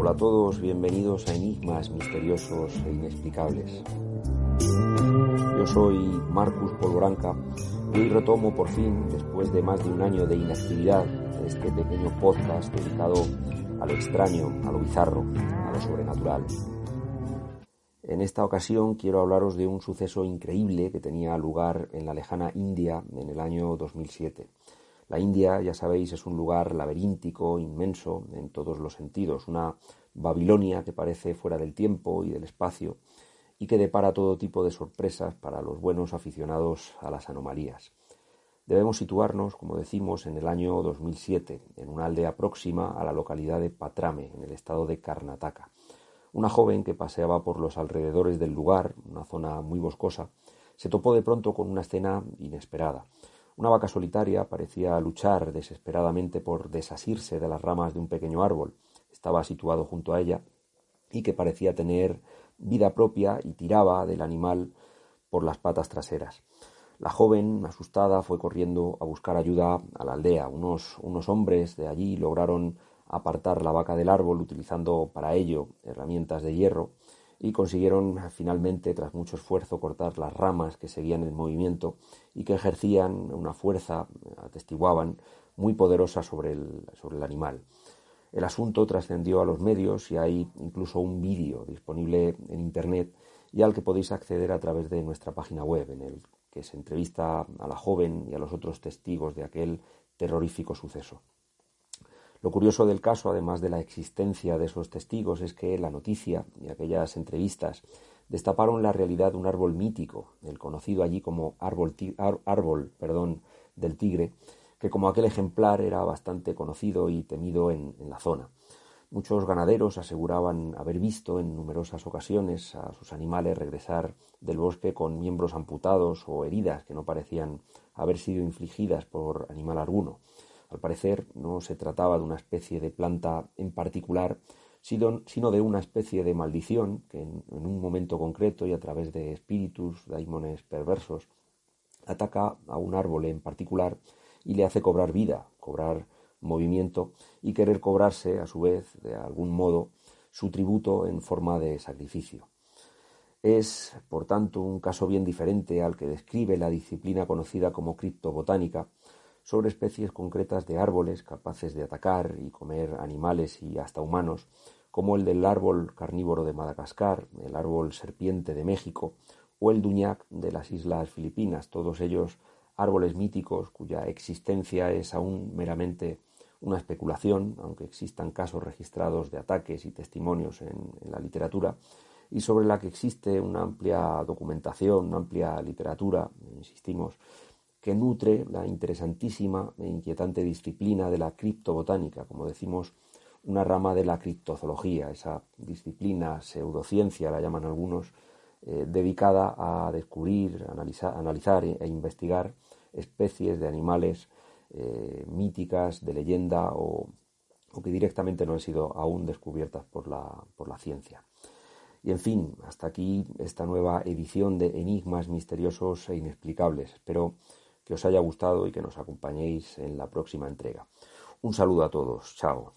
Hola a todos, bienvenidos a Enigmas Misteriosos e Inexplicables. Yo soy Marcus Polvoranca y hoy retomo por fin, después de más de un año de inactividad, este pequeño podcast dedicado a lo extraño, a lo bizarro, a lo sobrenatural. En esta ocasión quiero hablaros de un suceso increíble que tenía lugar en la lejana India en el año 2007. La India, ya sabéis, es un lugar laberíntico, inmenso en todos los sentidos, una Babilonia que parece fuera del tiempo y del espacio y que depara todo tipo de sorpresas para los buenos aficionados a las anomalías. Debemos situarnos, como decimos, en el año 2007, en una aldea próxima a la localidad de Patrame, en el estado de Karnataka. Una joven que paseaba por los alrededores del lugar, una zona muy boscosa, se topó de pronto con una escena inesperada. Una vaca solitaria parecía luchar desesperadamente por desasirse de las ramas de un pequeño árbol. Estaba situado junto a ella y que parecía tener vida propia y tiraba del animal por las patas traseras. La joven, asustada, fue corriendo a buscar ayuda a la aldea. Unos, unos hombres de allí lograron apartar la vaca del árbol utilizando para ello herramientas de hierro y consiguieron finalmente, tras mucho esfuerzo, cortar las ramas que seguían el movimiento y que ejercían una fuerza, atestiguaban, muy poderosa sobre el, sobre el animal. El asunto trascendió a los medios y hay incluso un vídeo disponible en Internet y al que podéis acceder a través de nuestra página web, en el que se entrevista a la joven y a los otros testigos de aquel terrorífico suceso. Lo curioso del caso, además de la existencia de esos testigos, es que la noticia y aquellas entrevistas destaparon la realidad de un árbol mítico, el conocido allí como árbol, árbol perdón, del tigre, que como aquel ejemplar era bastante conocido y temido en, en la zona. Muchos ganaderos aseguraban haber visto en numerosas ocasiones a sus animales regresar del bosque con miembros amputados o heridas que no parecían haber sido infligidas por animal alguno. Al parecer no se trataba de una especie de planta en particular, sino de una especie de maldición que en, un momento concreto y a través de espíritus, daimones perversos, ataca a un árbol en particular y le hace cobrar vida, cobrar movimiento y querer cobrarse a su vez, de algún modo, su tributo en forma de sacrificio. Es, por tanto, un caso bien diferente al que describe la disciplina conocida como criptobotánica, sobre especies concretas de árboles capaces de atacar y comer animales y hasta humanos, como el del árbol carnívoro de Madagascar, el árbol serpiente de México o el duñac de las islas Filipinas, todos ellos árboles míticos cuya existencia es aún meramente una especulación, aunque existan casos registrados de ataques y testimonios en, la literatura, y sobre la que existe una amplia documentación, una amplia literatura, insistimos, que nutre la interesantísima e inquietante disciplina de la criptobotánica, como decimos, una rama de la criptozoología, esa disciplina, pseudociencia la llaman algunos, eh, dedicada a descubrir, analizar, e, investigar especies de animales eh, míticas, de leyenda o, o, que directamente no han sido aún descubiertas por la, por la ciencia. Y en fin, hasta aquí esta nueva edición de Enigmas misteriosos e inexplicables. Espero que os haya gustado y que nos acompañéis en la próxima entrega. Un saludo a todos. Chao.